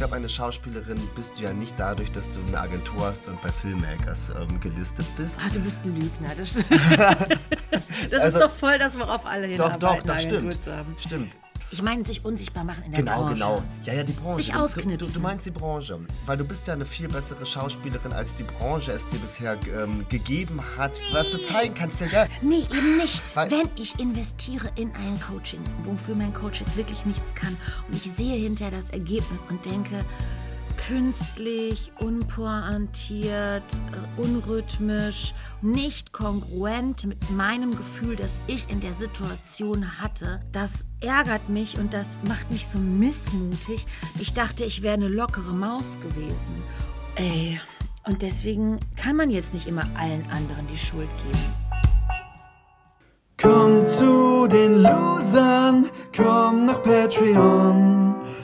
glaube, eine Schauspielerin bist du ja nicht dadurch, dass du eine Agentur hast und bei Filmmakers ähm, gelistet bist. Ah, du bist ein Lügner. Das, das Also- ist doch voll das, worauf alle Doch, hinarbeiten, doch, eine Agentur stimmt. Stimmt. Ich meine, sich unsichtbar machen in der Genau, Branche. genau. Ja, ja, die Branche. Sich Du- du, ausknipsen. du meinst die Branche. Weil du bist ja eine viel bessere Schauspielerin, als die Branche es dir bisher ähm, gegeben hat, was du zeigen kannst. Ja, ja. Nee, eben nicht. Weil- Wenn ich investiere in ein Coaching, wofür mein Coach jetzt wirklich nichts kann, und ich sehe hinterher das Ergebnis und denke, künstlich, unpointiert, äh, unrhythmisch, nicht kongruent mit meinem Gefühl, das ich in der Situation hatte, das ärgert mich und das macht mich so missmutig. Ich dachte, ich wäre eine lockere Maus gewesen. Ey, und deswegen kann man jetzt nicht immer allen anderen die Schuld geben. Komm zu den Losern, komm nach Patreon.